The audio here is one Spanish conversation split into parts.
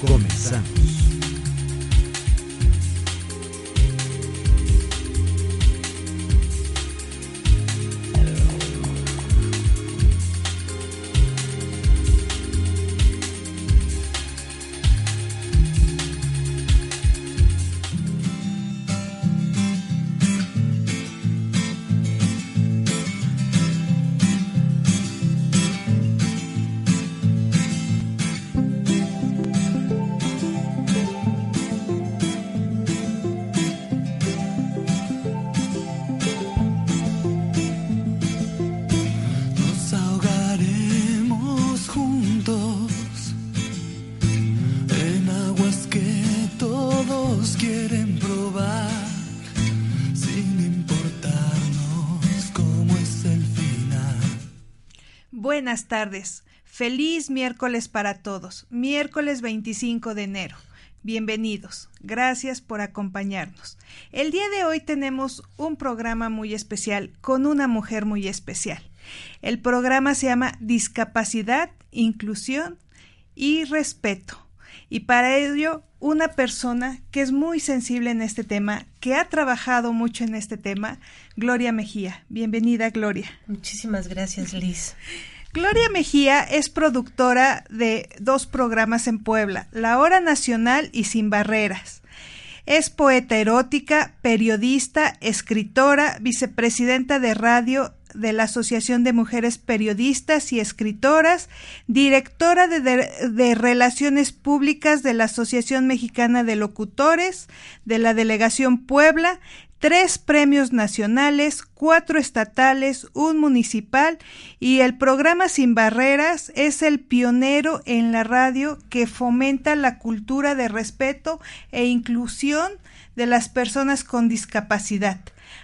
Começamos. Tardes. Feliz miércoles para todos. Miércoles 25 de enero. Bienvenidos. Gracias por acompañarnos. El día de hoy tenemos un programa muy especial con una mujer muy especial. El programa se llama Discapacidad, Inclusión y Respeto. Y para ello, una persona que es muy sensible en este tema, que ha trabajado mucho en este tema, Gloria Mejía. Bienvenida, Gloria. Muchísimas gracias, Liz. Gloria Mejía es productora de dos programas en Puebla, La Hora Nacional y Sin Barreras. Es poeta erótica, periodista, escritora, vicepresidenta de radio de la Asociación de Mujeres Periodistas y Escritoras, directora de, de, Relaciones Públicas de la Asociación Mexicana de Locutores, de la Delegación Puebla, tres premios nacionales, cuatro estatales, un municipal y el programa Sin Barreras es el pionero en la radio que fomenta la cultura de respeto e inclusión de las personas con discapacidad.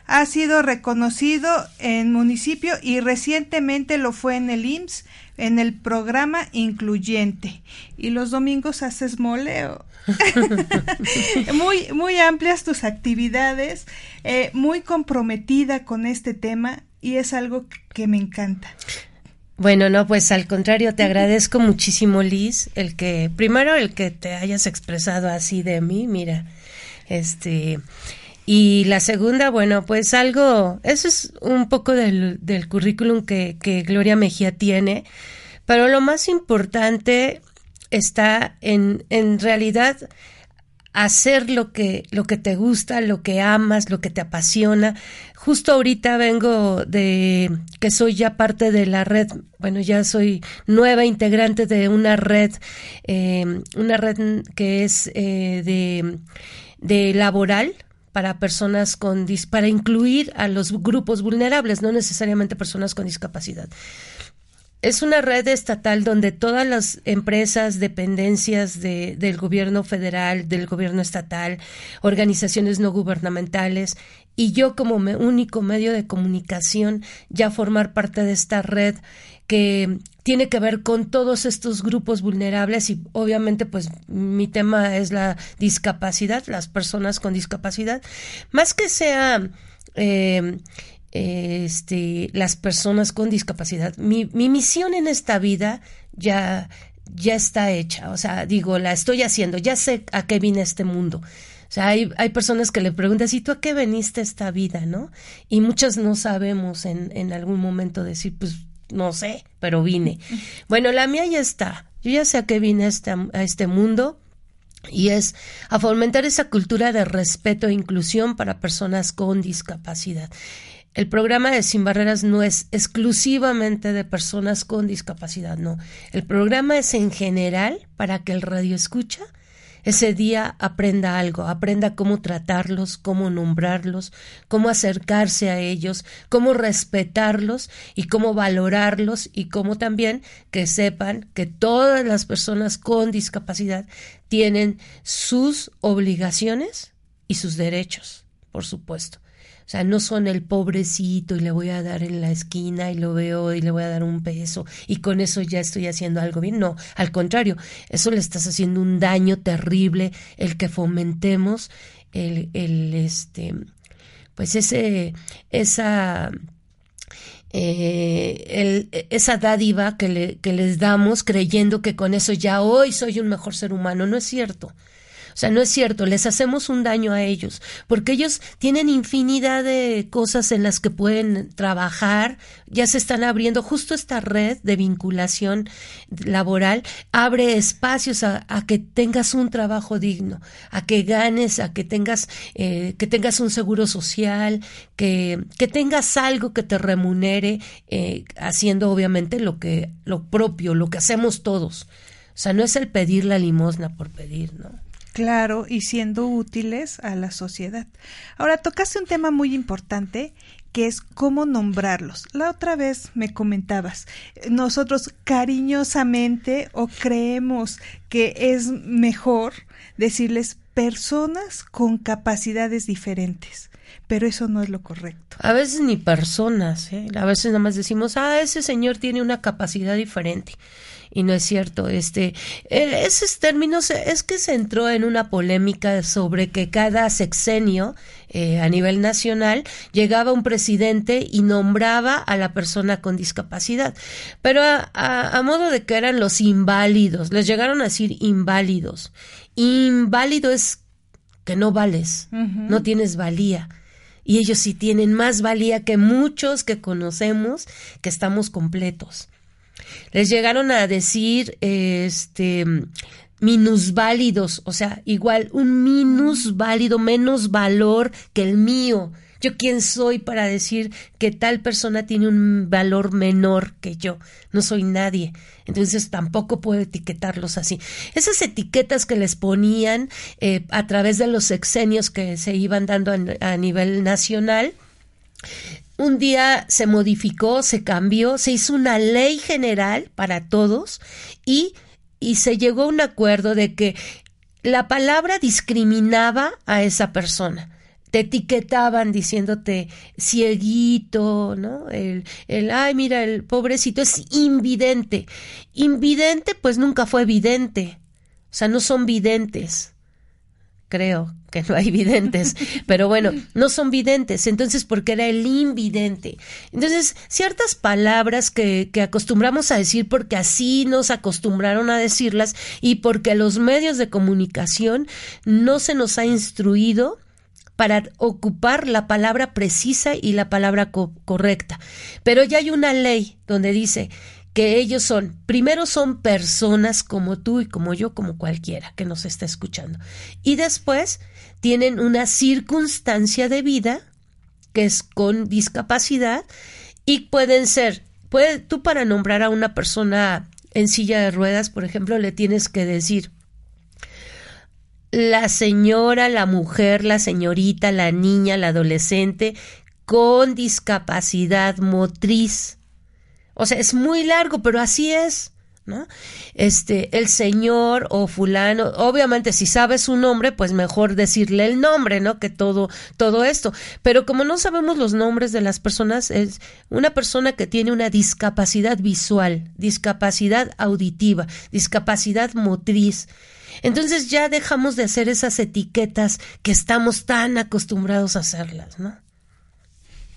Ha sido reconocido en municipio y recientemente lo fue en el IMSS en el programa incluyente. ¿Y los domingos haces moleo? muy, muy amplias tus actividades, eh, muy comprometida con este tema y es algo que me encanta. Bueno, no, pues al contrario, te agradezco muchísimo, Liz, el que, primero el que te hayas expresado así de mí, mira, este, y la segunda, bueno, pues algo, eso es un poco del, del currículum que, que Gloria Mejía tiene, pero lo más importante está en, en realidad hacer lo que, lo que te gusta, lo que amas, lo que te apasiona. Justo ahorita vengo de que soy ya parte de la red, bueno, ya soy nueva integrante de una red, eh, una red que es eh, de, de laboral, para personas con para incluir a los grupos vulnerables, no necesariamente personas con discapacidad. Es una red estatal donde todas las empresas, dependencias de, del gobierno federal, del gobierno estatal, organizaciones no gubernamentales y yo como único medio de comunicación ya formar parte de esta red que tiene que ver con todos estos grupos vulnerables y obviamente pues mi tema es la discapacidad, las personas con discapacidad, más que sea eh, este, las personas con discapacidad. Mi, mi misión en esta vida ya, ya está hecha, o sea, digo, la estoy haciendo, ya sé a qué vine este mundo. O sea, hay, hay personas que le preguntan, ¿y tú a qué veniste esta vida, no? Y muchas no sabemos en, en algún momento decir, pues no sé, pero vine. Bueno, la mía ya está. Yo ya sé a qué vine a este, a este mundo y es a fomentar esa cultura de respeto e inclusión para personas con discapacidad. El programa de Sin Barreras no es exclusivamente de personas con discapacidad, no. El programa es en general para que el radio escucha ese día aprenda algo, aprenda cómo tratarlos, cómo nombrarlos, cómo acercarse a ellos, cómo respetarlos y cómo valorarlos y cómo también que sepan que todas las personas con discapacidad tienen sus obligaciones y sus derechos, por supuesto. O sea, no son el pobrecito y le voy a dar en la esquina y lo veo y le voy a dar un peso y con eso ya estoy haciendo algo bien. No, al contrario, eso le estás haciendo un daño terrible el que fomentemos el, el este, pues ese, esa, eh, el, esa dádiva que, le, que les damos creyendo que con eso ya hoy soy un mejor ser humano. No es cierto. O sea, no es cierto, les hacemos un daño a ellos, porque ellos tienen infinidad de cosas en las que pueden trabajar, ya se están abriendo justo esta red de vinculación laboral, abre espacios a, que tengas un trabajo digno, a que ganes, a que tengas, eh, que tengas un seguro social, que, que tengas algo que te remunere, eh, haciendo obviamente lo que, lo propio, lo que hacemos todos. O sea, no es el pedir la limosna por pedir, ¿no? Claro, y siendo útiles a la sociedad. Ahora, tocaste un tema muy importante que es cómo nombrarlos. La otra vez me comentabas, nosotros cariñosamente o creemos que es mejor decirles personas con capacidades diferentes pero eso no es lo correcto. A veces ni personas, ¿eh? a veces nada más decimos, ah, ese señor tiene una capacidad diferente y no es cierto. Este, esos términos es que se entró en una polémica sobre que cada sexenio eh, a nivel nacional llegaba un presidente y nombraba a la persona con discapacidad, pero a, modo de que eran los inválidos, les llegaron a decir inválidos. Inválido es que no vales, no tienes valía y ellos sí tienen más valía que muchos que conocemos que estamos completos. Les llegaron a decir, este, minusválidos, o sea, igual un minusválido, menos valor que el mío. Yo quién soy para decir que tal persona tiene un valor menor que yo. No soy nadie. Entonces tampoco puedo etiquetarlos así. Esas etiquetas que les ponían eh, a través de los sexenios que se iban dando a nivel nacional, un día se modificó, se cambió, se hizo una ley general para todos y, y se llegó a un acuerdo de que la palabra discriminaba a esa persona te etiquetaban diciéndote cieguito, ¿no? El, el, ay, mira, el pobrecito es invidente. Invidente, pues nunca fue vidente. O sea, no son videntes creo que no hay videntes, pero bueno, no son videntes, entonces porque era el invidente. Entonces, ciertas palabras que, que acostumbramos a decir porque así nos acostumbraron a decirlas y porque los medios de comunicación no se nos ha instruido para ocupar la palabra precisa y la palabra correcta. Pero ya hay una ley donde dice que ellos son, primero son personas como tú y como yo, como cualquiera que nos está escuchando. Y después tienen una circunstancia de vida que es con discapacidad y pueden ser, puede, tú para nombrar a una persona en silla de ruedas, por ejemplo, le tienes que decir la señora, la mujer, la señorita, la niña, la adolescente con discapacidad motriz o sea, es muy largo, pero así es. ¿no? Este, el señor o fulano, obviamente si sabes su nombre, pues mejor decirle el nombre, ¿no? Que todo, todo esto. Pero como no sabemos los nombres de las personas, es una persona que tiene una discapacidad visual, discapacidad auditiva, discapacidad motriz. Entonces ya dejamos de hacer esas etiquetas que estamos tan acostumbrados a hacerlas, ¿no?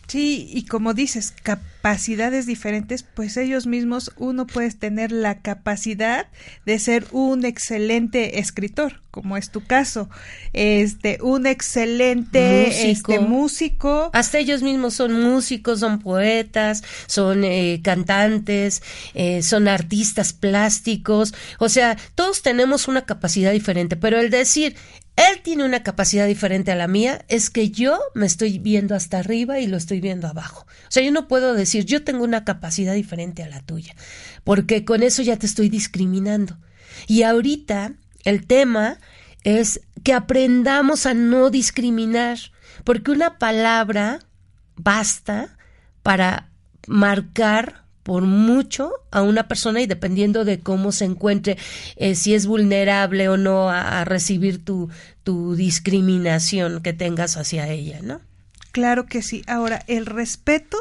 Sí, y como dices, capacidades diferentes, pues ellos mismos uno puede tener la capacidad de ser un excelente escritor, como es tu caso, este, un excelente músico. Este, músico. Hasta ellos mismos son músicos, son poetas, son eh, cantantes, eh, son artistas plásticos, o sea, todos tenemos una capacidad diferente, pero el decir él tiene una capacidad diferente a la mía, es que yo me estoy viendo hasta arriba y lo estoy viendo abajo. O sea, yo no puedo decir, yo tengo una capacidad diferente a la tuya, porque con eso ya te estoy discriminando. Y ahorita el tema es que aprendamos a no discriminar, porque una palabra basta para marcar por mucho a una persona y dependiendo de cómo se encuentre, eh, si es vulnerable o no a, a recibir tu, tu discriminación que tengas hacia ella, ¿no? Claro que sí. Ahora, el respeto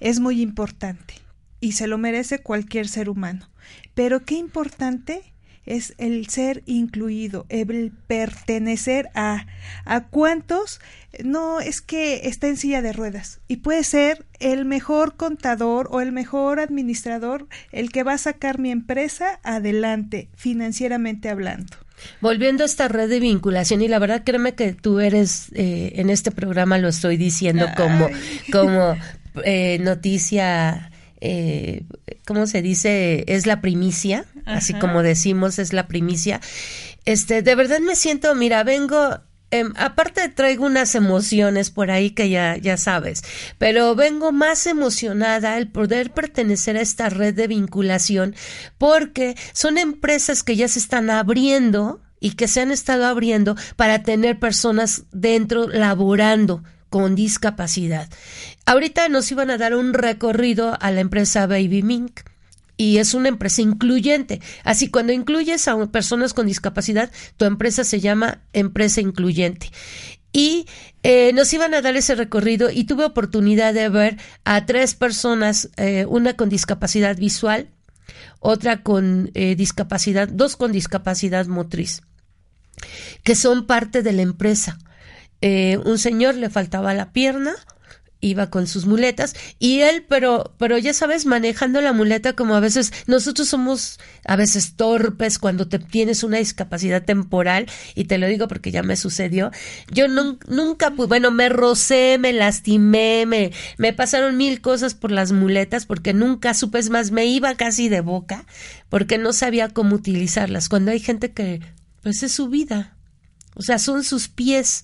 es muy importante y se lo merece cualquier ser humano. Pero qué importante es el ser incluido, el pertenecer a a cuántos no es que está en silla de ruedas y puede ser el mejor contador o el mejor administrador el que va a sacar mi empresa adelante financieramente hablando. Volviendo a esta red de vinculación, y la verdad créeme que tú eres, eh, en este programa lo estoy diciendo como, como eh, noticia, eh, ¿cómo se dice? Es la primicia, así como decimos, es la primicia. Este, de verdad me siento, mira, vengo Em, aparte traigo unas emociones por ahí que ya, ya sabes, pero vengo más emocionada al poder pertenecer a esta red de vinculación porque son empresas que ya se están abriendo y que se han estado abriendo para tener personas dentro laborando con discapacidad. Ahorita nos iban a dar un recorrido a la empresa Baby Mink y es una empresa incluyente. Así, cuando incluyes a personas con discapacidad, tu empresa se llama empresa incluyente. Y eh, nos iban a dar ese recorrido y tuve oportunidad de ver a tres personas, eh, una con discapacidad visual, otra con eh, discapacidad, dos con discapacidad motriz, que son parte de la empresa. un señor le faltaba la pierna, iba con sus muletas y él, pero, pero ya sabes, manejando la muleta como a veces nosotros somos a veces torpes cuando te tienes una discapacidad temporal y te lo digo porque ya me sucedió. Yo nunca, bueno, me rocé, me lastimé, me, me pasaron mil cosas por las muletas porque nunca supe, más, me iba casi de boca porque no sabía cómo utilizarlas. Cuando hay gente que, pues es su vida, o sea, son sus pies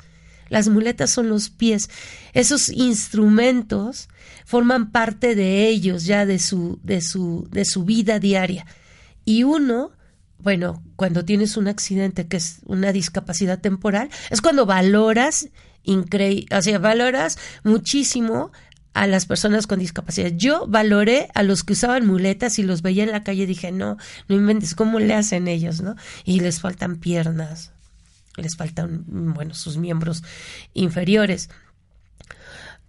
las muletas son los pies. Esos instrumentos forman parte de ellos ya de su, de su, de su vida diaria. Y uno, bueno, cuando tienes un accidente que es una discapacidad temporal, es cuando valoras increíble, o sea, valoras muchísimo a las personas con discapacidad. Yo valoré a los que usaban muletas y los veía en la calle y dije, no, no inventes, ¿cómo le hacen ellos, no? Y les faltan piernas, les faltan, bueno, sus miembros inferiores.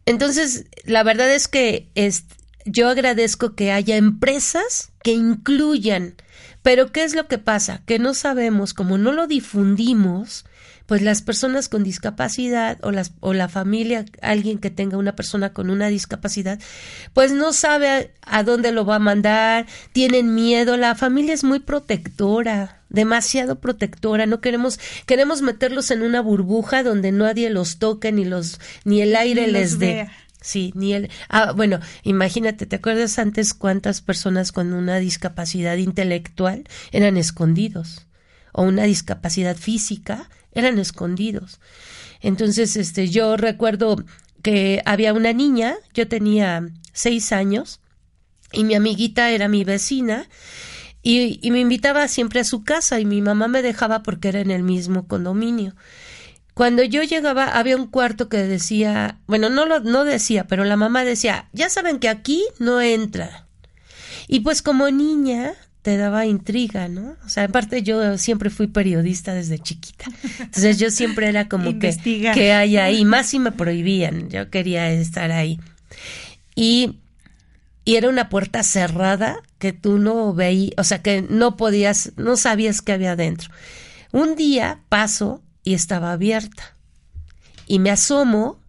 Entonces, la verdad es que es, yo agradezco que haya empresas que incluyan, pero ¿qué es lo que pasa? Que no sabemos, como no lo difundimos, pues las personas con discapacidad o, las, o la familia, alguien que tenga una persona con una discapacidad, pues no sabe a, a dónde lo va a mandar, tienen miedo, la familia es muy protectora, demasiado protectora, no queremos, queremos meterlos en una burbuja donde nadie los toque ni los, ni el aire les dé. Sí, ni el. Ah, bueno, imagínate, ¿te acuerdas antes cuántas personas con una discapacidad intelectual eran escondidos? O una discapacidad física eran escondidos. Entonces, este, yo recuerdo que había una niña, yo tenía seis años, y mi amiguita era mi vecina, y, me invitaba siempre a su casa y mi mamá me dejaba porque era en el mismo condominio. Cuando yo llegaba había un cuarto que decía, bueno, no lo no decía, pero la mamá decía, ya saben que aquí no entra. Y pues como niña te daba intriga, ¿no? O sea, aparte yo siempre fui periodista desde chiquita. Entonces yo siempre era como que que hay ahí, más si me prohibían, yo quería estar ahí. Y y era una puerta cerrada que tú no veías, o sea, que no podías, no sabías qué había adentro. Un día paso y estaba abierta y me asomo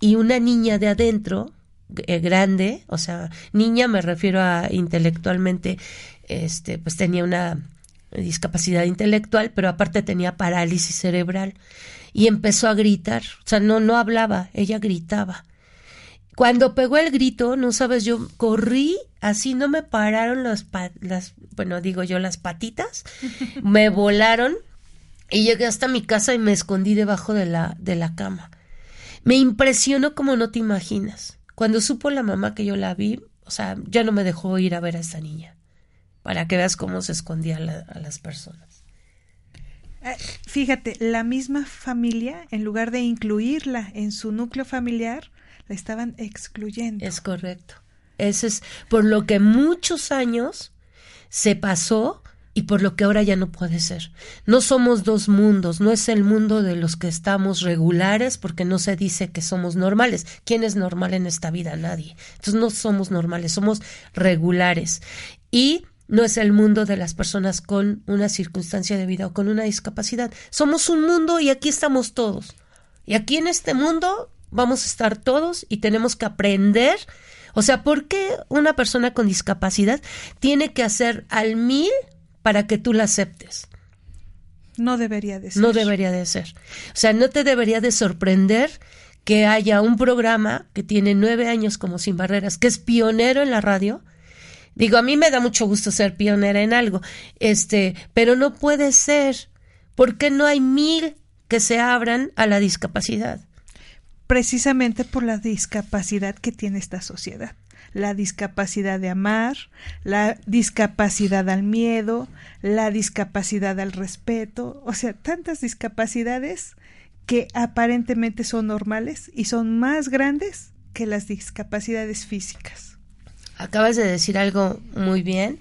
y una niña de adentro, eh, grande, o sea, niña me refiero a intelectualmente, este, pues tenía una discapacidad intelectual, pero aparte tenía parálisis cerebral y empezó a gritar, o sea, no, no hablaba, ella gritaba cuando pegó el grito, no sabes, yo corrí, así no me pararon las, las bueno, digo yo, las patitas, me volaron y llegué hasta mi casa y me escondí debajo de la, de la cama. Me impresionó como no te imaginas. Cuando supo la mamá que yo la vi, o sea, ya no me dejó ir a ver a esta niña, para que veas cómo se escondía a las personas. Eh, fíjate, la misma familia, en lugar de incluirla en su núcleo familiar, la estaban excluyendo. Es correcto. Eso es por lo que muchos años se pasó y por lo que ahora ya no puede ser. No somos dos mundos, no es el mundo de los que estamos regulares porque no se dice que somos normales. ¿Quién es normal en esta vida? Nadie. Entonces no somos normales, somos regulares. Y no es el mundo de las personas con una circunstancia de vida o con una discapacidad. Somos un mundo y aquí estamos todos. Y aquí en este mundo vamos a estar todos y tenemos que aprender. O sea, ¿por qué una persona con discapacidad tiene que hacer al mil para que tú la aceptes. No debería de ser. No debería de ser. O sea, no te debería de sorprender que haya un programa que tiene nueve años como Sin Barreras, que es pionero en la radio. Digo, a mí me da mucho gusto ser pionera en algo, este, pero no puede ser. porque no hay mil que se abran a la discapacidad? Precisamente por la discapacidad que tiene esta sociedad la discapacidad de amar, la discapacidad al miedo, la discapacidad al respeto, o sea, tantas discapacidades que aparentemente son normales y son más grandes que las discapacidades físicas. Acabas de decir algo muy bien,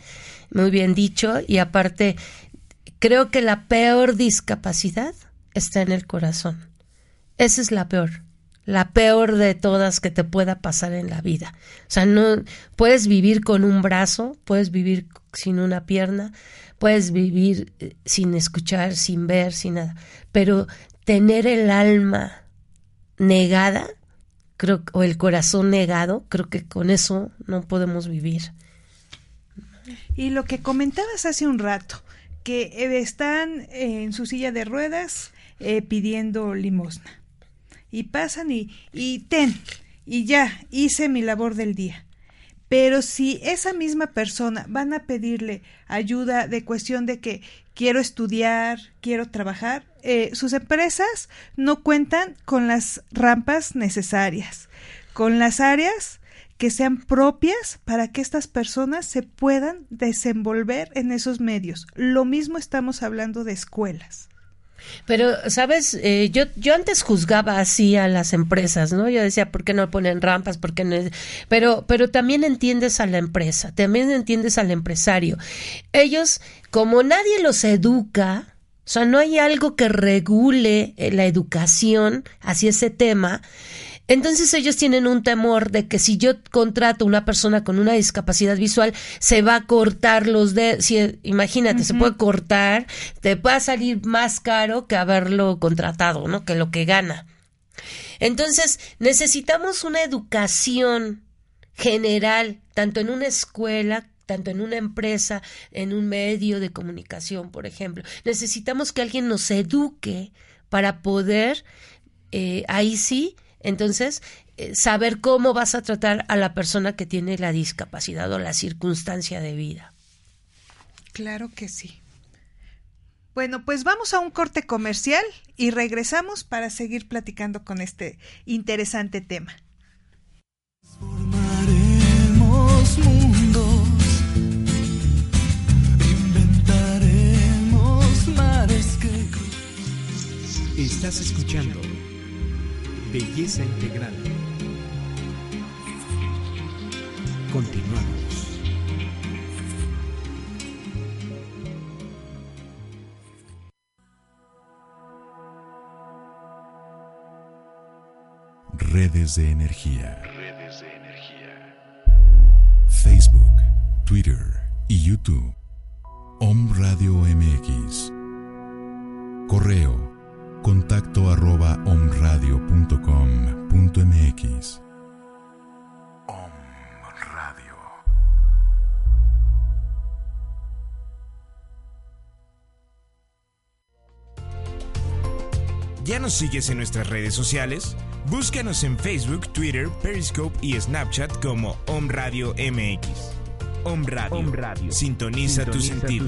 muy bien dicho, y aparte, creo que la peor discapacidad está en el corazón. Esa es la peor la peor de todas que te pueda pasar en la vida. O sea, no puedes vivir con un brazo, puedes vivir sin una pierna, puedes vivir eh, sin escuchar, sin ver, sin nada, pero tener el alma negada, creo o el corazón negado, creo que con eso no podemos vivir. Y lo que comentabas hace un rato, que eh, están en su silla de ruedas eh, pidiendo limosna y pasan y, y ten, y ya, hice mi labor del día. Pero si esa misma persona van a pedirle ayuda de cuestión de que quiero estudiar, quiero trabajar, eh, sus empresas no cuentan con las rampas necesarias, con las áreas que sean propias para que estas personas se puedan desenvolver en esos medios. Lo mismo estamos hablando de escuelas. Pero, ¿sabes? Eh, yo, yo antes juzgaba así a las empresas, ¿no? Yo decía, ¿por qué no ponen rampas? ¿Por qué no? Pero, pero también entiendes a la empresa, también entiendes al empresario. Ellos, como nadie los educa, o sea, no hay algo que regule eh, la educación hacia ese tema, entonces ellos tienen un temor de que si yo contrato a una persona con una discapacidad visual, se va a cortar los dedos. Si, imagínate, se puede cortar, te va a salir más caro que haberlo contratado, ¿no? Que lo que gana. Entonces, necesitamos una educación general, tanto en una escuela tanto en una empresa, en un medio de comunicación, por ejemplo. Necesitamos que alguien nos eduque para poder, eh, ahí sí, entonces, eh, saber cómo vas a tratar a la persona que tiene la discapacidad o la circunstancia de vida. Claro que sí. Bueno, pues vamos a un corte comercial y regresamos para seguir platicando con este interesante tema. Formaremos mundos, inventaremos mares que... Estás escuchando Belleza integral. Continuamos. Redes de energía. Redes de energía. Facebook, Twitter y YouTube. Om Radio MX. Correo contacto arroba omradio.com.mx. Om Radio. ¿Ya nos sigues en nuestras redes sociales? Búscanos en Facebook, Twitter, Periscope y Snapchat como Om Radio MX. Om Radio. Sintoniza, tu sentido.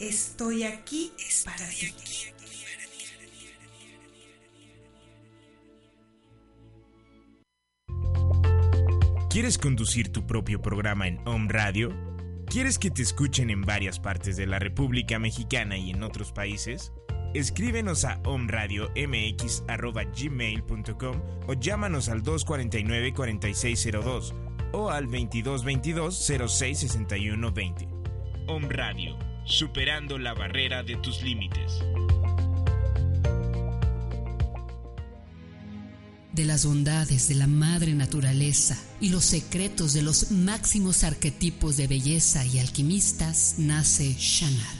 estoy aquí para ti. ¿Quieres conducir tu propio programa en Home Radio? ¿Quieres que te escuchen en varias partes de la República Mexicana y en otros países? Escríbenos a omradiomx.gmail.com o llámanos al 249-4602 o al 2222-066120. Om Radio, superando la barrera de tus límites. de las bondades de la madre naturaleza y los secretos de los máximos arquetipos de belleza y alquimistas, nace Shanat.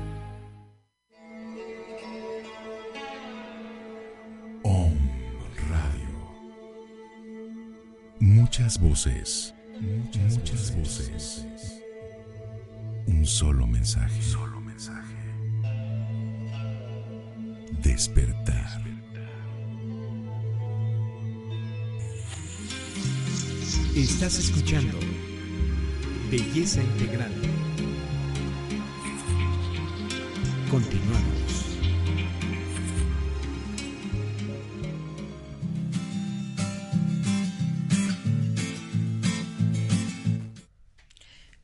Muchas voces. Muchas, voces. Un solo mensaje. Solo mensaje. Despertar. Estás escuchando Belleza Integral. Continuamos.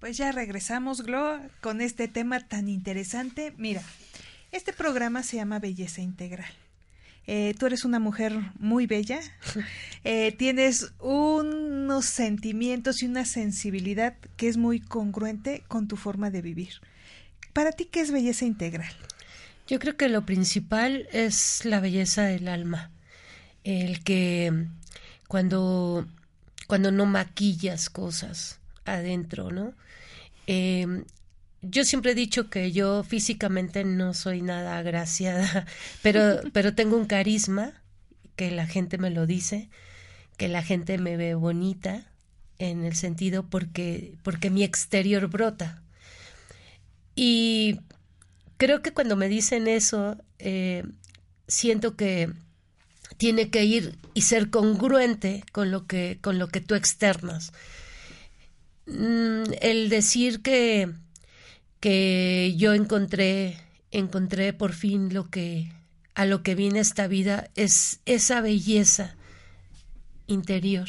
Pues ya regresamos, Glo, con este tema tan interesante. Mira, este programa se llama Belleza Integral. Eh, tú eres una mujer muy bella, eh, tienes unos sentimientos y una sensibilidad que es muy congruente con tu forma de vivir. Para ti, ¿qué es belleza integral? Yo creo que lo principal es la belleza del alma, el que cuando, cuando no maquillas cosas adentro, ¿no? Eh, yo siempre he dicho que yo físicamente no soy nada agraciada, pero, pero tengo un carisma, que la gente me lo dice, que la gente me ve bonita, en el sentido porque, porque mi exterior brota. Y creo que cuando me dicen eso, eh, siento que tiene que ir y ser congruente con lo que, con lo que tú externas. Mm, el decir que que yo encontré, encontré por fin lo que a lo que viene esta vida es esa belleza interior.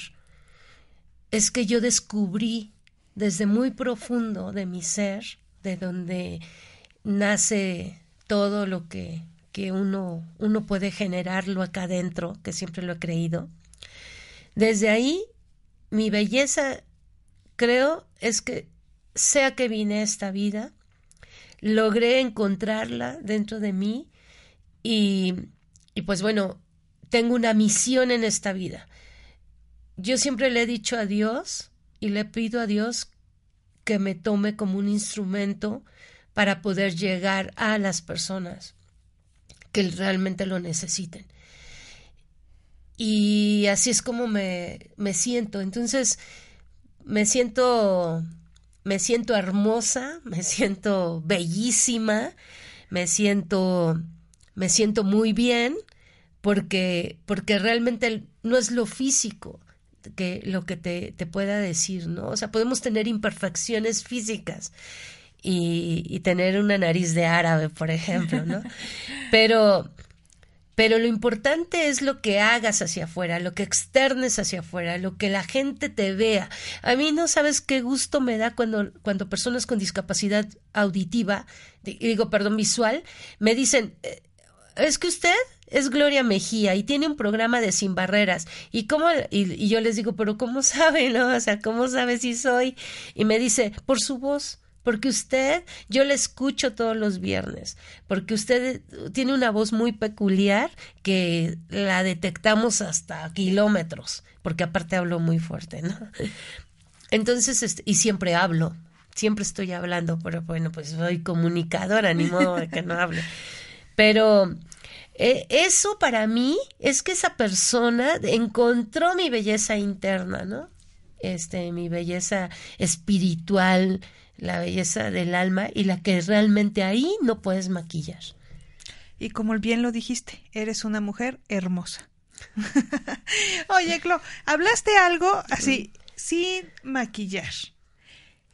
Es que yo descubrí desde muy profundo de mi ser, de donde nace todo lo que, que uno, uno puede generarlo acá adentro, que siempre lo he creído. Desde ahí, mi belleza, creo, es que sea que vine a esta vida, logré encontrarla dentro de mí y, y pues bueno, tengo una misión en esta vida. Yo siempre le he dicho a Dios y le pido a Dios que me tome como un instrumento para poder llegar a las personas que realmente lo necesiten. Y así es como me, me siento. Entonces, me siento me siento hermosa, me siento bellísima, me siento, me siento muy bien, porque, porque realmente no es lo físico que lo que te, te pueda decir, ¿no? O sea, podemos tener imperfecciones físicas y, y tener una nariz de árabe, por ejemplo, ¿no? Pero, pero lo importante es lo que hagas hacia afuera, lo que externes hacia afuera, lo que la gente te vea. A mí no sabes qué gusto me da cuando, cuando personas con discapacidad auditiva, digo, perdón, visual, me dicen, eh, es que usted es Gloria Mejía y tiene un programa de Sin Barreras. Y, cómo, y, yo les digo, pero ¿cómo sabe, no? O sea, ¿cómo sabe si soy? Y me dice, por su voz. Porque usted, yo le escucho todos los viernes, porque usted tiene una voz muy peculiar que la detectamos hasta kilómetros, porque aparte hablo muy fuerte, ¿no? Entonces, este, y siempre hablo, siempre estoy hablando, pero bueno, pues soy comunicadora, ni modo de que no hable. Pero eh, eso para mí es que esa persona encontró mi belleza interna, ¿no? Este, mi belleza espiritual, la belleza del alma y la que realmente ahí no puedes maquillar. Y como bien lo dijiste, eres una mujer hermosa. Oye, Clo, hablaste algo así, sin maquillar.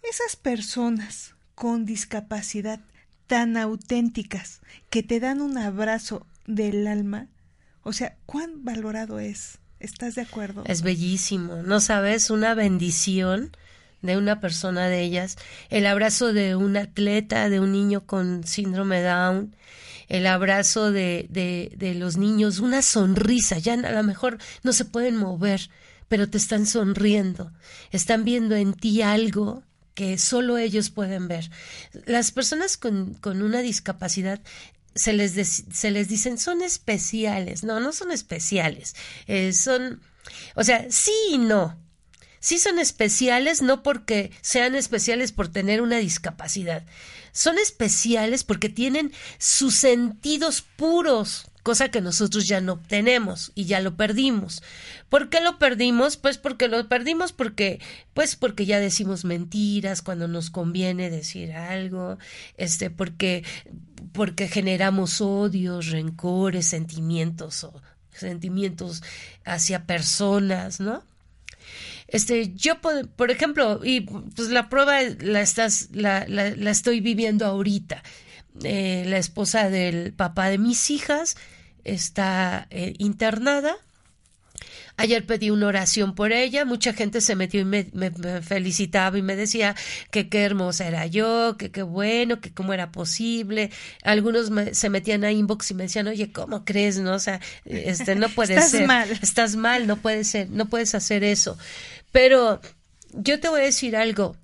Esas personas con discapacidad tan auténticas que te dan un abrazo del alma, o sea, ¿cuán valorado es? ¿Estás de acuerdo? Es bellísimo, ¿no sabes? Una bendición de una persona de ellas, el abrazo de un atleta, de un niño con síndrome Down, el abrazo de, de, de los niños, una sonrisa, ya a lo mejor no se pueden mover, pero te están sonriendo, están viendo en ti algo que solo ellos pueden ver. Las personas con, con una discapacidad se les, se les dicen son especiales. No, no son especiales. Eh, son, o sea, sí y no. Sí son especiales, no porque sean especiales por tener una discapacidad. Son especiales porque tienen sus sentidos puros, cosa que nosotros ya no obtenemos y ya lo perdimos. ¿Por qué lo perdimos? Pues porque lo perdimos porque pues porque ya decimos mentiras cuando nos conviene decir algo, este porque porque generamos odios, rencores, sentimientos o sentimientos hacia personas, ¿no? Este, yo, por, ejemplo, y pues la prueba la estás, la, la, la estoy viviendo ahorita. Eh, la esposa del papá de mis hijas está eh, internada. Ayer pedí una oración por ella, mucha gente se metió y me, felicitaba y me decía que qué hermosa era yo, que qué bueno, que cómo era posible. Algunos se metían a inbox y me decían, oye, ¿cómo crees? No, o sea, este no puede Estás ser. mal. Estás mal, no puede ser, no puedes hacer eso. Pero yo te voy a decir algo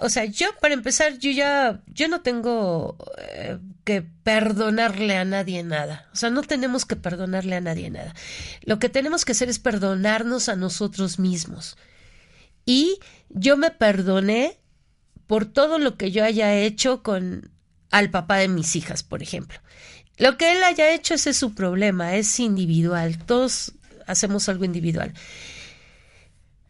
o sea, yo para empezar, yo ya, yo no tengo eh, que perdonarle a nadie nada. O sea, no tenemos que perdonarle a nadie nada. Lo que tenemos que hacer es perdonarnos a nosotros mismos. Y yo me perdoné por todo lo que yo haya hecho con al papá de mis hijas, por ejemplo. Lo que él haya hecho ese es su problema, es individual. Todos hacemos algo individual.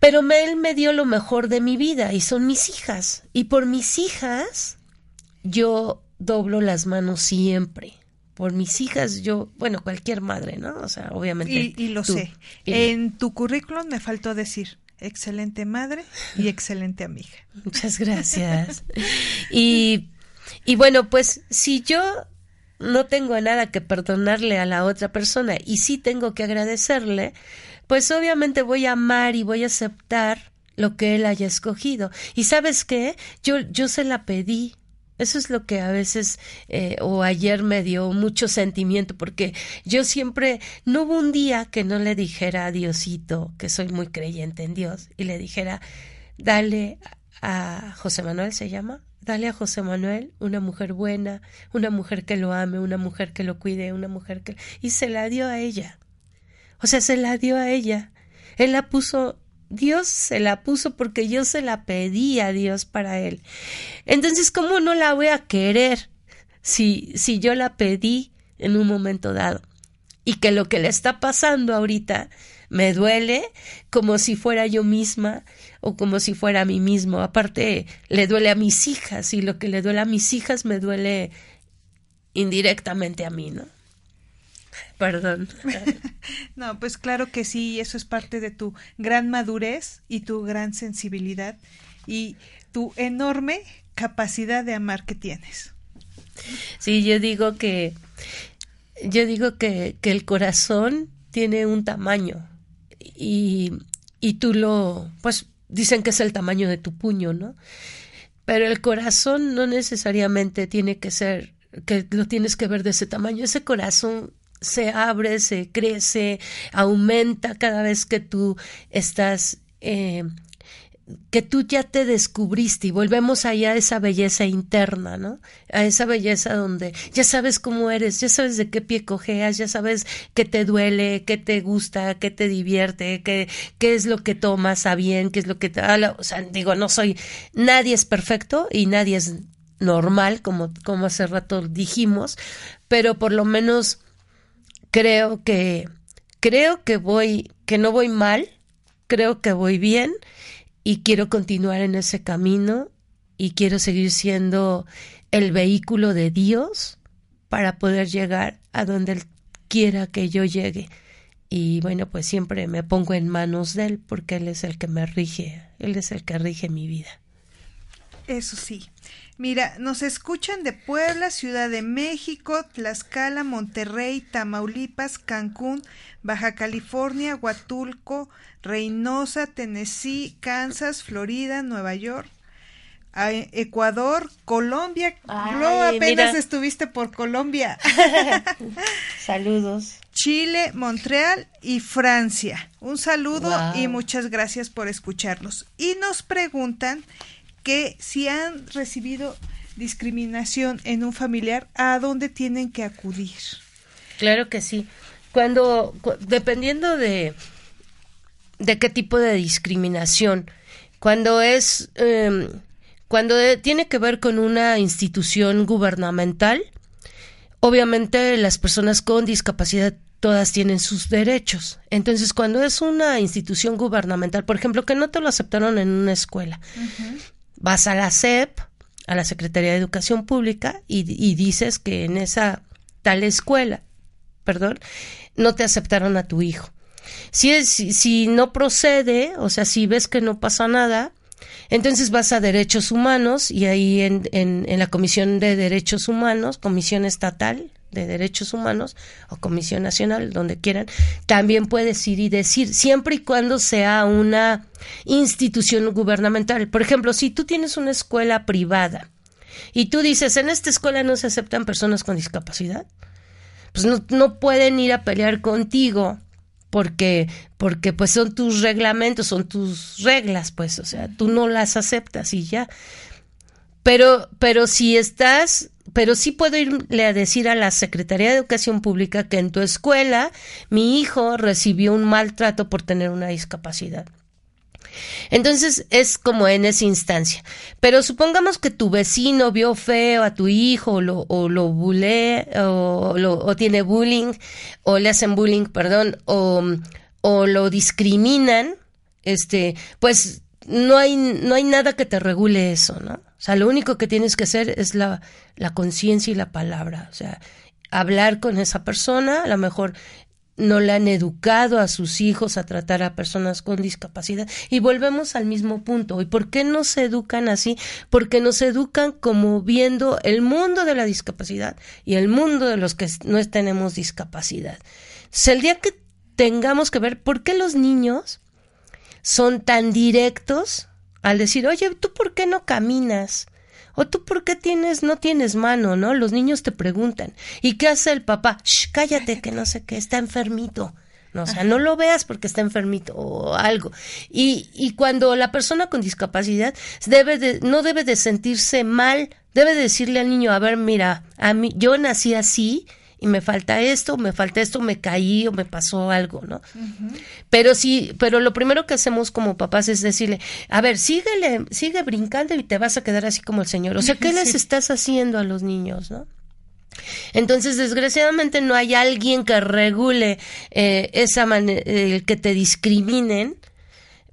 Pero él me dio lo mejor de mi vida y son mis hijas. Y por mis hijas yo doblo las manos siempre. Por mis hijas yo, bueno, cualquier madre, ¿no? O sea, obviamente. Y, lo sé. en tu currículum me faltó decir excelente madre y excelente amiga. Muchas gracias. y, y bueno, pues si yo no tengo nada que perdonarle a la otra persona y sí tengo que agradecerle, pues obviamente voy a amar y voy a aceptar lo que él haya escogido. Y sabes qué, yo, yo se la pedí. Eso es lo que a veces eh, o ayer me dio mucho sentimiento porque yo siempre no hubo un día que no le dijera a Diosito que soy muy creyente en Dios y le dijera dale a José Manuel se llama dale a José Manuel una mujer buena una mujer que lo ame una mujer que lo cuide una mujer que y se la dio a ella o sea, se la dio a ella. Él la puso, Dios se la puso porque yo se la pedí a Dios para él. Entonces, ¿cómo no la voy a querer si, si yo la pedí en un momento dado? Y que lo que le está pasando ahorita me duele como si fuera yo misma o como si fuera a mí mismo. Aparte, le duele a mis hijas y lo que le duele a mis hijas me duele indirectamente a mí, ¿no? Perdón. no, pues claro que sí, eso es parte de tu gran madurez y tu gran sensibilidad y tu enorme capacidad de amar que tienes. Sí, yo digo que yo digo que, que el corazón tiene un tamaño y, y tú lo, pues dicen que es el tamaño de tu puño, ¿no? Pero el corazón no necesariamente tiene que ser, que lo tienes que ver de ese tamaño. Ese corazón se abre, se crece, aumenta cada vez que tú estás eh, que tú ya te descubriste y volvemos allá a esa belleza interna, ¿no? A esa belleza donde ya sabes cómo eres, ya sabes de qué pie cojeas, ya sabes qué te duele, qué te gusta, qué te divierte, qué, qué es lo que tomas a bien, qué es lo que te... O sea, digo, no soy... Nadie es perfecto y nadie es normal, como, como hace rato dijimos, pero por lo menos creo que... Creo que voy... que no voy mal, creo que voy bien y quiero continuar en ese camino y quiero seguir siendo el vehículo de Dios para poder llegar a donde Él quiera que yo llegue. Y bueno, pues siempre me pongo en manos de Él porque Él es el que me rige, Él es el que rige mi vida. Eso sí. Mira, nos escuchan de Puebla, Ciudad de México, Tlaxcala, Monterrey, Tamaulipas, Cancún, Baja California, Huatulco, Reynosa, Tennessee, Kansas, Florida, Nueva York, Ecuador, Colombia. no apenas estuviste por Colombia. Saludos. Chile, Montreal y Francia. Un saludo y muchas gracias por escucharnos. Y nos preguntan que si han recibido discriminación en un familiar, ¿a dónde tienen que acudir? Claro que sí. Cuando, dependiendo de, de qué tipo de discriminación, cuando es, em, cuando tiene que ver con una institución gubernamental, obviamente las personas con discapacidad todas tienen sus derechos. Entonces, cuando es una institución gubernamental, por ejemplo, que no te lo aceptaron en una escuela, vas a la SEP, a la Secretaría de Educación Pública, y, dices que en esa tal escuela, perdón, no te aceptaron a tu hijo. Si, si, no procede, o sea, si ves que no pasa nada, entonces vas a Derechos Humanos y ahí en, en la Comisión de Derechos Humanos, Comisión Estatal, de Derechos Humanos o Comisión Nacional, donde quieran, también puedes ir y decir, siempre y cuando sea una institución gubernamental. Por ejemplo, si tú tienes una escuela privada y tú dices, en esta escuela no se aceptan personas con discapacidad, pues no, no pueden ir a pelear contigo porque porque pues son tus reglamentos, son tus reglas, pues, o sea, tú no las aceptas y ya. Pero pero si estás pero sí puedo irle a decir a la Secretaría de Educación Pública que en tu escuela mi hijo recibió un maltrato por tener una discapacidad. Entonces es como en esa instancia. Pero supongamos que tu vecino vio feo a tu hijo o lo, o lo o, o tiene bullying o le hacen bullying, perdón, o, o lo discriminan, este, pues no hay, no hay nada que te regule eso, ¿no? O sea, lo único que tienes que hacer es la, la conciencia y la palabra. O sea, hablar con esa persona, a lo mejor no le han educado a sus hijos a tratar a personas con discapacidad. Y volvemos al mismo punto. ¿Y por qué no se educan así? Porque nos educan como viendo el mundo de la discapacidad y el mundo de los que no tenemos discapacidad. sea, el día que tengamos que ver por qué los niños son tan directos al decir, oye, ¿tú por qué no caminas? O tú por qué tienes, no tienes mano, ¿no? Los niños te preguntan. ¿Y qué hace el papá? Shh, cállate, que no sé qué, está enfermito. No, o sea, no lo veas porque está enfermito o algo. Y, y cuando la persona con discapacidad debe de, no debe de sentirse mal, debe decirle al niño, a ver, mira, a mí, yo nací así, y me falta esto, me falta esto, me caí o me pasó algo, ¿no? Pero sí, pero lo primero que hacemos como papás es decirle, a ver, síguele, sigue brincando y te vas a quedar así como el Señor. O sea, ¿qué les estás haciendo a los niños, no? Entonces, desgraciadamente no hay alguien que regule eh, esa el que te discriminen,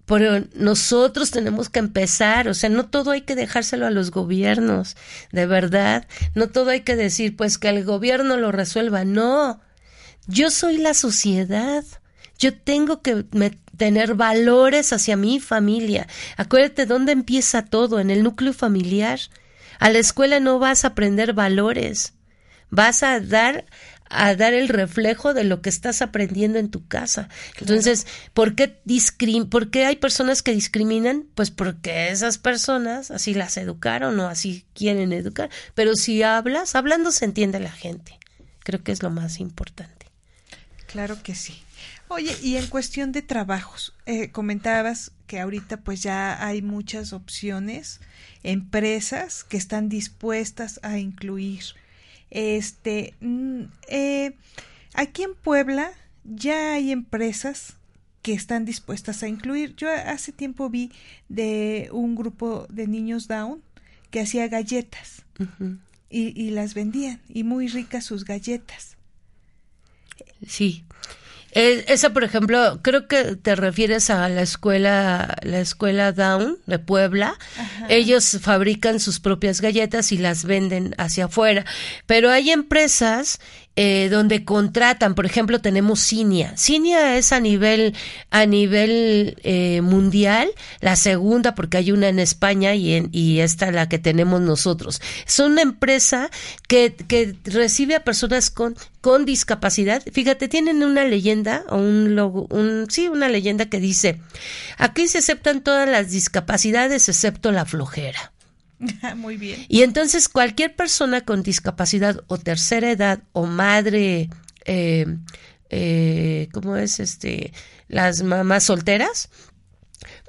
pero nosotros tenemos que empezar, o sea, no todo hay que dejárselo a los gobiernos, de verdad, no todo hay que decir, pues que el gobierno lo resuelva, no, yo soy la sociedad, yo tengo que tener valores hacia mi familia. Acuérdate dónde empieza todo, en el núcleo familiar. A la escuela no vas a aprender valores, vas a dar a dar el reflejo de lo que estás aprendiendo en tu casa. Entonces, ¿por qué, ¿por qué hay personas que discriminan? Pues porque esas personas así las educaron o así quieren educar. Pero si hablas, hablando se entiende la gente. Creo que es lo más importante. Claro que sí. Oye, y en cuestión de trabajos, eh, comentabas que ahorita pues ya hay muchas opciones, empresas que están dispuestas a incluir. Este, mm, eh, aquí en Puebla ya hay empresas que están dispuestas a incluir. Yo hace tiempo vi de un grupo de niños down que hacía galletas y, y las vendían y muy ricas sus galletas. Sí. Eh, esa, por ejemplo, creo que te refieres a la escuela, la escuela Down de Puebla. Ellos fabrican sus propias galletas y las venden hacia afuera. Pero hay empresas eh, donde contratan, por ejemplo, tenemos Cinia. Cinia es a nivel, a nivel eh, mundial, la segunda, porque hay una en España y, en, y esta la que tenemos nosotros. Es una empresa que, que recibe a personas con, con discapacidad. Fíjate, tienen una leyenda, o un logo, un, sí, una leyenda que dice, aquí se aceptan todas las discapacidades excepto la flojera. Muy bien. Y entonces cualquier persona con discapacidad o tercera edad o madre, eh, eh, ¿cómo es este? Las mamás solteras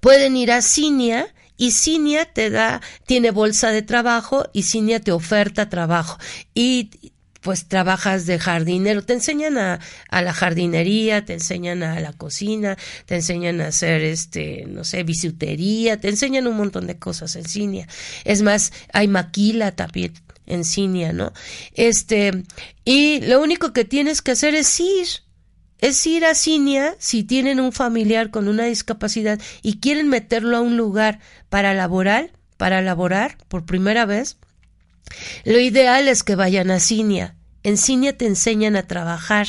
pueden ir a Cinia y Cinia te da, tiene bolsa de trabajo y Cinia te oferta trabajo. Y pues trabajas de jardinero, te enseñan a, a, la jardinería, te enseñan a la cocina, te enseñan a hacer este, no sé, bisutería, te enseñan un montón de cosas en Cinia. Es más, hay maquila también en Cinia, ¿no? Este, y lo único que tienes que hacer es ir, es ir a Cinia si tienen un familiar con una discapacidad y quieren meterlo a un lugar para laborar, para laborar por primera vez, lo ideal es que vayan a Cinia. En Cinia te enseñan a trabajar.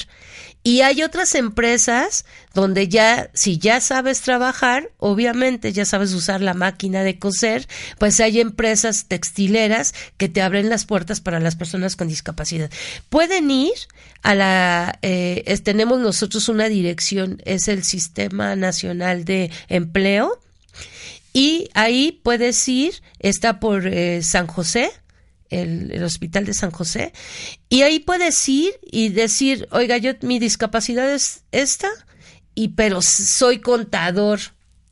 Y hay otras empresas donde ya, si ya sabes trabajar, obviamente ya sabes usar la máquina de coser, pues hay empresas textileras que te abren las puertas para las personas con discapacidad. Pueden ir a la, eh, tenemos nosotros una dirección, es el Sistema Nacional de Empleo, y ahí puedes ir, está por eh, San José, el, Hospital de San José, y ahí puedes ir y decir, oiga, yo mi discapacidad es esta, y pero soy contador,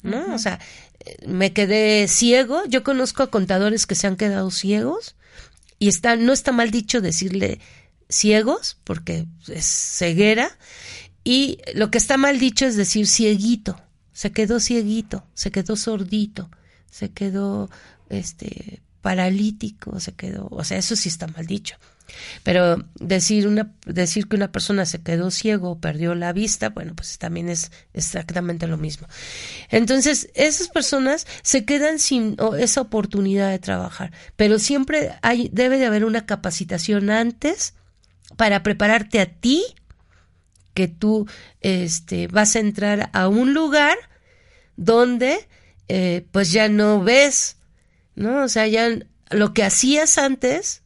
¿no? O sea, me quedé ciego, yo conozco a contadores que se han quedado ciegos, y está, no está mal dicho decirle ciegos, porque es ceguera, y lo que está mal dicho es decir cieguito, se quedó cieguito, se quedó sordito, se quedó este paralítico, se quedó, o sea, eso sí está mal dicho. Pero decir una decir que una persona se quedó ciego o perdió la vista, bueno, pues también es exactamente lo mismo. Entonces, esas personas se quedan sin esa oportunidad de trabajar, pero siempre hay debe de haber una capacitación antes para prepararte a ti que tú este vas a entrar a un lugar donde eh, pues ya no ves ¿no? O sea, ya lo que hacías antes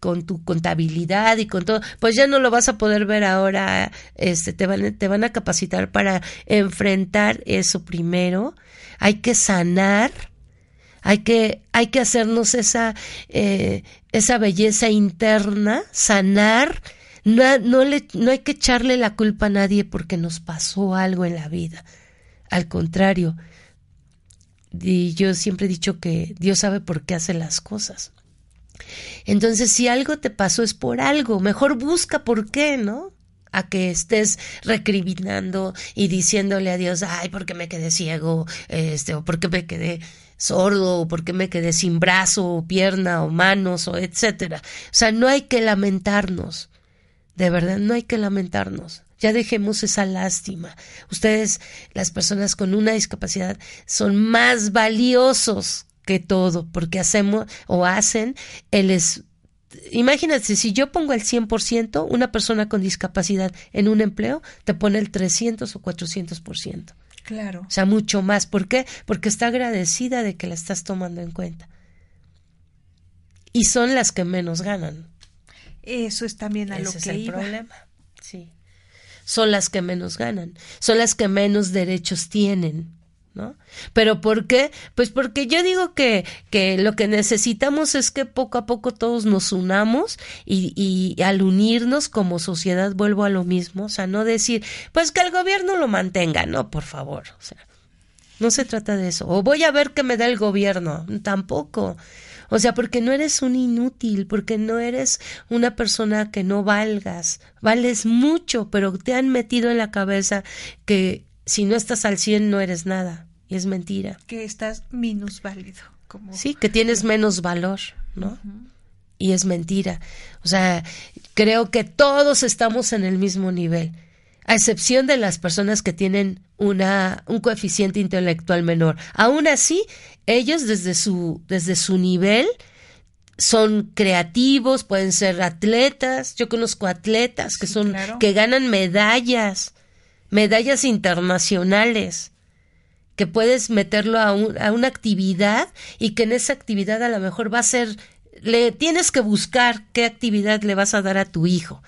con tu contabilidad y con todo, pues ya no lo vas a poder ver ahora, este, te van, te van a capacitar para enfrentar eso primero, hay que sanar, hay que, hay que hacernos esa, eh, esa belleza interna, sanar, no, no, le, no hay que echarle la culpa a nadie porque nos pasó algo en la vida, al contrario, y yo siempre he dicho que Dios sabe por qué hace las cosas. Entonces, si algo te pasó es por algo, mejor busca por qué, ¿no? A que estés recriminando y diciéndole a Dios, ay, ¿por qué me quedé ciego? Este, o ¿por qué me quedé sordo? o ¿por qué me quedé sin brazo, o pierna, o manos, o etcétera? O sea, no hay que lamentarnos. De verdad, no hay que lamentarnos. Ya dejemos esa lástima. Ustedes, las personas con una discapacidad, son más valiosos que todo, porque hacemos o hacen el es, imagínate, si yo pongo el 100%, una persona con discapacidad en un empleo te pone el 300 o 400%. Claro. O sea, mucho más. ¿Por qué? Porque está agradecida de que la estás tomando en cuenta. Y son las que menos ganan. Eso es también a lo que es el iba. problema. Son las que menos ganan, son las que menos derechos tienen, ¿no? Pero ¿por qué? Pues porque yo digo que, que lo que necesitamos es que poco a poco todos nos unamos y, y al unirnos como sociedad vuelvo a lo mismo, o sea, no decir, pues que el gobierno lo mantenga, no, por favor, o sea, no se trata de eso. O voy a ver qué me da el gobierno, tampoco. O sea, porque no eres un inútil, porque no eres una persona que no valgas, vales mucho, pero te han metido en la cabeza que si no estás al 100 no eres nada. Y es mentira. Que estás minusválido. Como... Sí, que tienes menos valor, ¿no? Y es mentira. O sea, creo que todos estamos en el mismo nivel, a excepción de las personas que tienen una, un coeficiente intelectual menor. Aún así, ellos desde su, desde su nivel son creativos, pueden ser atletas. Yo conozco atletas que son, que ganan medallas medallas internacionales, que puedes meterlo a, a una actividad y que en esa actividad a lo mejor va a ser, le tienes que buscar qué actividad le vas a dar a tu hijo.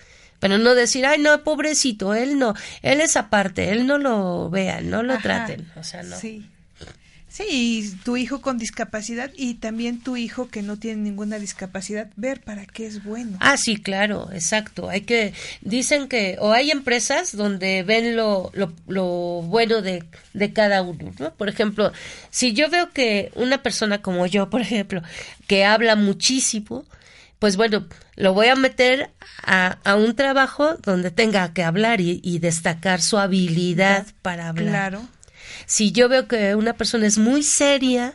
Pero no decir, ay, no, pobrecito, él no, él es aparte, él no lo vean, no lo traten, o sea, no. Sí. Sí, tu hijo con discapacidad y también tu hijo que no tiene ninguna discapacidad, ver para qué es bueno. Ah, sí, claro, exacto. Hay que, dicen que, o hay empresas donde ven lo, lo, lo bueno de, de cada uno, ¿no? Por ejemplo, si yo veo que una persona como yo, por ejemplo, que habla muchísimo, pues bueno, lo voy a meter a, a un trabajo donde tenga que hablar y, y destacar su habilidad para hablar. Claro. Si yo veo que una persona es muy seria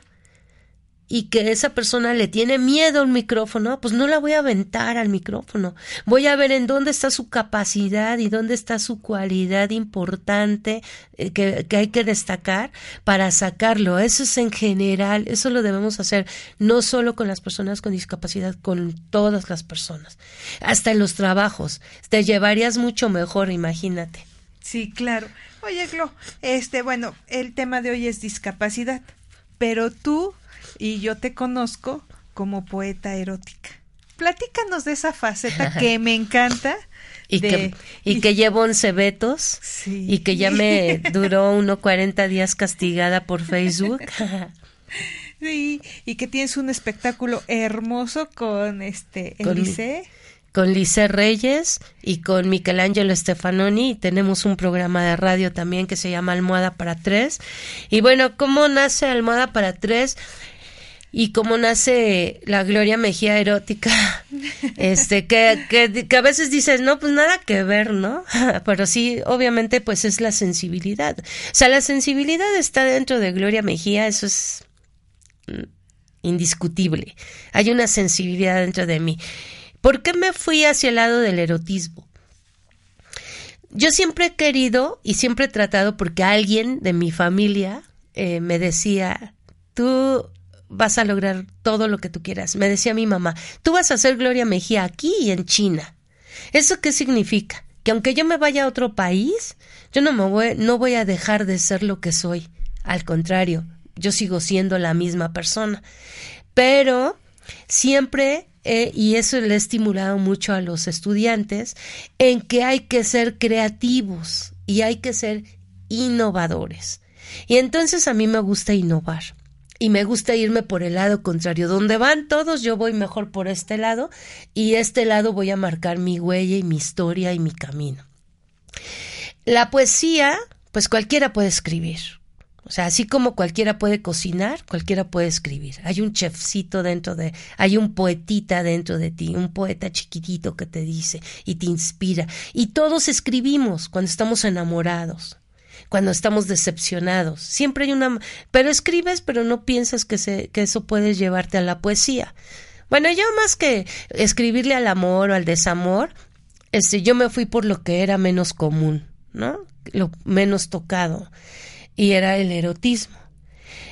y que esa persona le tiene miedo al micrófono, pues no la voy a aventar al micrófono. Voy a ver en dónde está su capacidad y dónde está su cualidad importante eh, que, que, hay que destacar para sacarlo. Eso es en general, eso lo debemos hacer no solo con las personas con discapacidad, con todas las personas. Hasta en los trabajos. Te llevarías mucho mejor, imagínate. Sí, claro. Oye, Glo, este, bueno, el tema de hoy es discapacidad, pero tú y yo te conozco como poeta erótica. Platícanos de esa faceta que me encanta. Y, de, que, y, y, que llevo 11 vetos sí. y que ya me duró uno 40 días castigada por Facebook. sí, y que tienes un espectáculo hermoso con este Con Elise. con Lice Reyes y con Michelangelo Stefanoni y tenemos un programa de radio también que se llama Almohada para Tres. Y bueno, ¿cómo nace Almohada para Tres? Y cómo nace la Gloria Mejía erótica, este, que, que, que a veces dices, no, pues nada que ver, ¿no? Pero sí, obviamente, pues es la sensibilidad. O sea, la sensibilidad está dentro de Gloria Mejía, eso es mm, indiscutible. Hay una sensibilidad dentro de mí. ¿Por qué me fui hacia el lado del erotismo? Yo siempre he querido y siempre he tratado porque alguien de mi familia eh, me decía, tú vas a lograr todo lo que tú quieras. Me decía mi mamá, tú vas a hacer Gloria Mejía aquí y en China. ¿Eso qué significa? Que aunque yo me vaya a otro país, yo no me voy, no voy a dejar de ser lo que soy. Al contrario, yo sigo siendo la misma persona. Pero siempre eh, y eso le he estimulado mucho a los estudiantes, en que hay que ser creativos y hay que ser innovadores. Y entonces a mí me gusta innovar y me gusta irme por el lado contrario. Donde van todos, yo voy mejor por este lado y este lado voy a marcar mi huella y mi historia y mi camino. La poesía, pues cualquiera puede escribir. O sea, así como cualquiera puede cocinar, cualquiera puede escribir. Hay un chefcito dentro de, hay un poetita dentro de ti, un poeta chiquitito que te dice y te inspira. Y todos escribimos cuando estamos enamorados, cuando estamos decepcionados. Siempre hay una, pero escribes, pero no piensas que, se, que eso puede llevarte a la poesía. Bueno, yo más que escribirle al amor o al desamor, este, yo me fui por lo que era menos común, ¿no? Lo menos tocado y era el erotismo.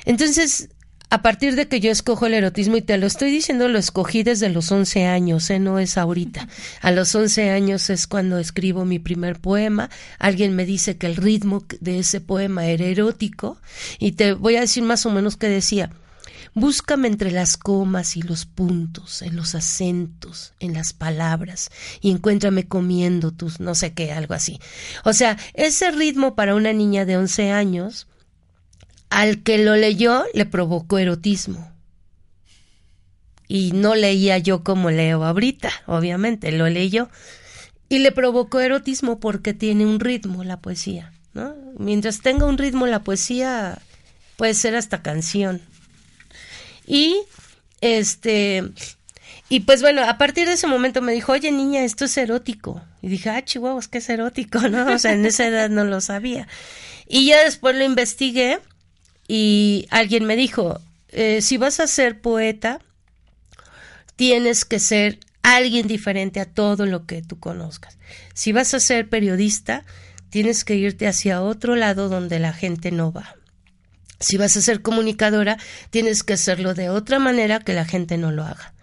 Entonces, a partir de que yo escojo el erotismo, y te lo estoy diciendo, lo escogí desde los 11 años, ¿eh? no es ahorita. A los 11 años es cuando escribo mi primer poema. Alguien me dice que el ritmo de ese poema era erótico, y te voy a decir más o menos que decía. Búscame entre las comas y los puntos, en los acentos, en las palabras, y encuéntrame comiendo tus no sé qué, algo así. O sea, ese ritmo para una niña de 11 años al que lo leyó le provocó erotismo. Y no leía yo como leo ahorita, obviamente, lo leyó. Y le provocó erotismo porque tiene un ritmo la poesía, ¿no? Mientras tenga un ritmo la poesía puede ser hasta canción. Y este y pues bueno, a partir de ese momento me dijo, oye niña, esto es erótico. Y dije, ah, chihuahuas, que es erótico, ¿no? O sea, en esa edad no lo sabía. Y ya después lo investigué y alguien me dijo, eh, si vas a ser poeta, tienes que ser alguien diferente a todo lo que tú conozcas. Si vas a ser periodista, tienes que irte hacia otro lado donde la gente no va. Si vas a ser comunicadora, tienes que hacerlo de otra manera que la gente no lo haga.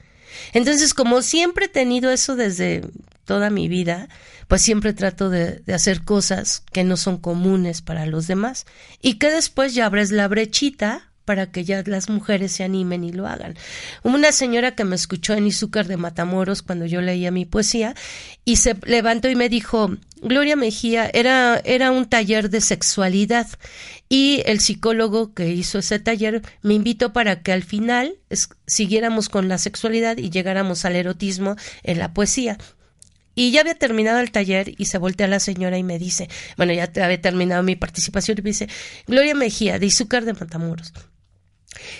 Entonces, como siempre he tenido eso desde toda mi vida, pues siempre trato de, hacer cosas que no son comunes para los demás. Y que después ya abres la brechita para que ya las mujeres se animen y lo hagan. Una señora que me escuchó en Izúcar de Matamoros cuando yo leía mi poesía y se levantó y me dijo, Gloria Mejía, era, era un taller de sexualidad y el psicólogo que hizo ese taller me invitó para que al final siguiéramos con la sexualidad y llegáramos al erotismo en la poesía. Y ya había terminado el taller y se voltea la señora y me dice, bueno, ya había terminado mi participación y me dice, Gloria Mejía, de Izúcar de Matamoros,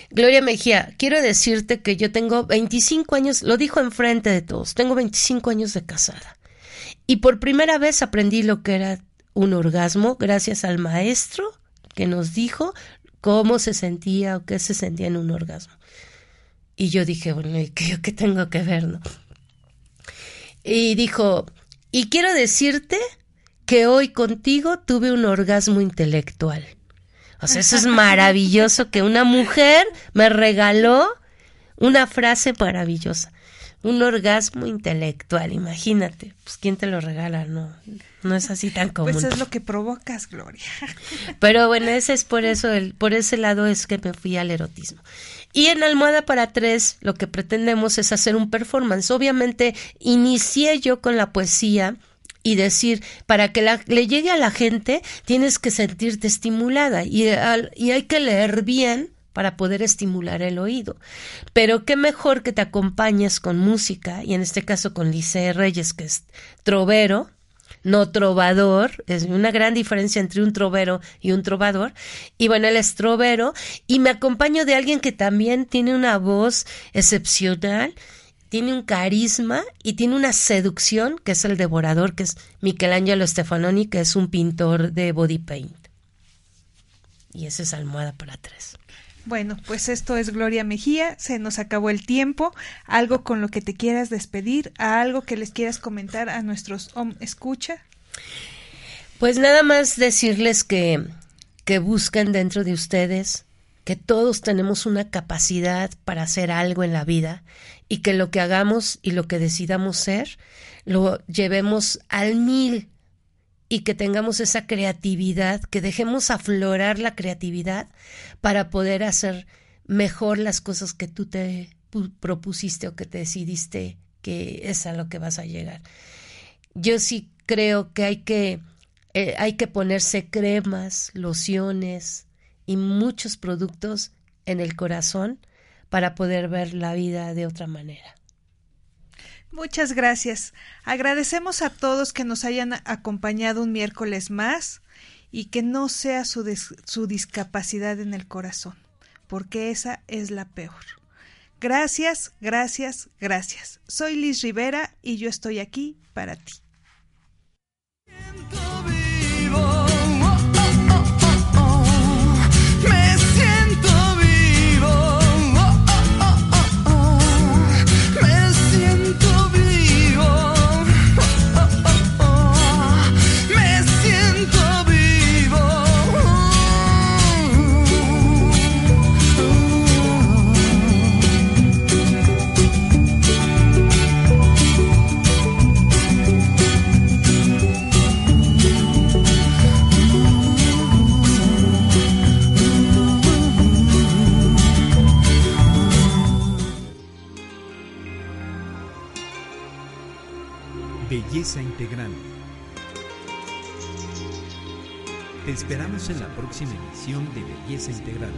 Gloria Mejía, quiero decirte que yo tengo 25 años, lo dijo enfrente de todos, tengo 25 años de casada. Y por primera vez aprendí lo que era un orgasmo gracias al maestro que nos dijo cómo se sentía o qué se sentía en un orgasmo. Y yo dije, bueno, ¿y qué, qué tengo que ver, no? Y dijo, y quiero decirte que hoy contigo tuve un orgasmo intelectual. O sea, eso es maravilloso que una mujer me regaló una frase maravillosa. Un orgasmo intelectual, imagínate. Pues quién te lo regala, no, no es así tan común. Pues es lo que provocas, Gloria. Pero bueno, ese es por eso, el, por ese lado es que me fui al erotismo. Y en Almohada para Tres lo que pretendemos es hacer un performance. Obviamente inicié yo con la poesía y decir, para que le llegue a la gente, tienes que sentirte estimulada y, y hay que leer bien para poder estimular el oído. Pero qué mejor que te acompañes con música, y en este caso con Licea Reyes, que es trovero, no trovador, es una gran diferencia entre un trovero y un trovador. Y bueno, él es trovero y me acompaño de alguien que también tiene una voz excepcional tiene un carisma y tiene una seducción, que es el devorador, que es Michelangelo Stefanoni, que es un pintor de body paint. Y esa es almohada para tres. Bueno, pues esto es Gloria Mejía, se nos acabó el tiempo, algo con lo que te quieras despedir, algo que les quieras comentar a nuestros om escucha. Pues nada más decirles que, que busquen dentro de ustedes que todos tenemos una capacidad para hacer algo en la vida y que lo que hagamos y lo que decidamos ser lo llevemos al mil y que tengamos esa creatividad, que dejemos aflorar la creatividad para poder hacer mejor las cosas que tú te propusiste o que te decidiste que es a lo que vas a llegar. Yo sí creo que hay que, eh, hay que ponerse cremas, lociones, y muchos productos en el corazón para poder ver la vida de otra manera. Muchas gracias. Agradecemos a todos que nos hayan acompañado un miércoles más y que no sea su, su discapacidad en el corazón, porque esa es la peor. Gracias, gracias, gracias. Soy Liz Rivera y yo estoy aquí para ti. Belleza integral. Te esperamos en la próxima emisión de Belleza Integrada.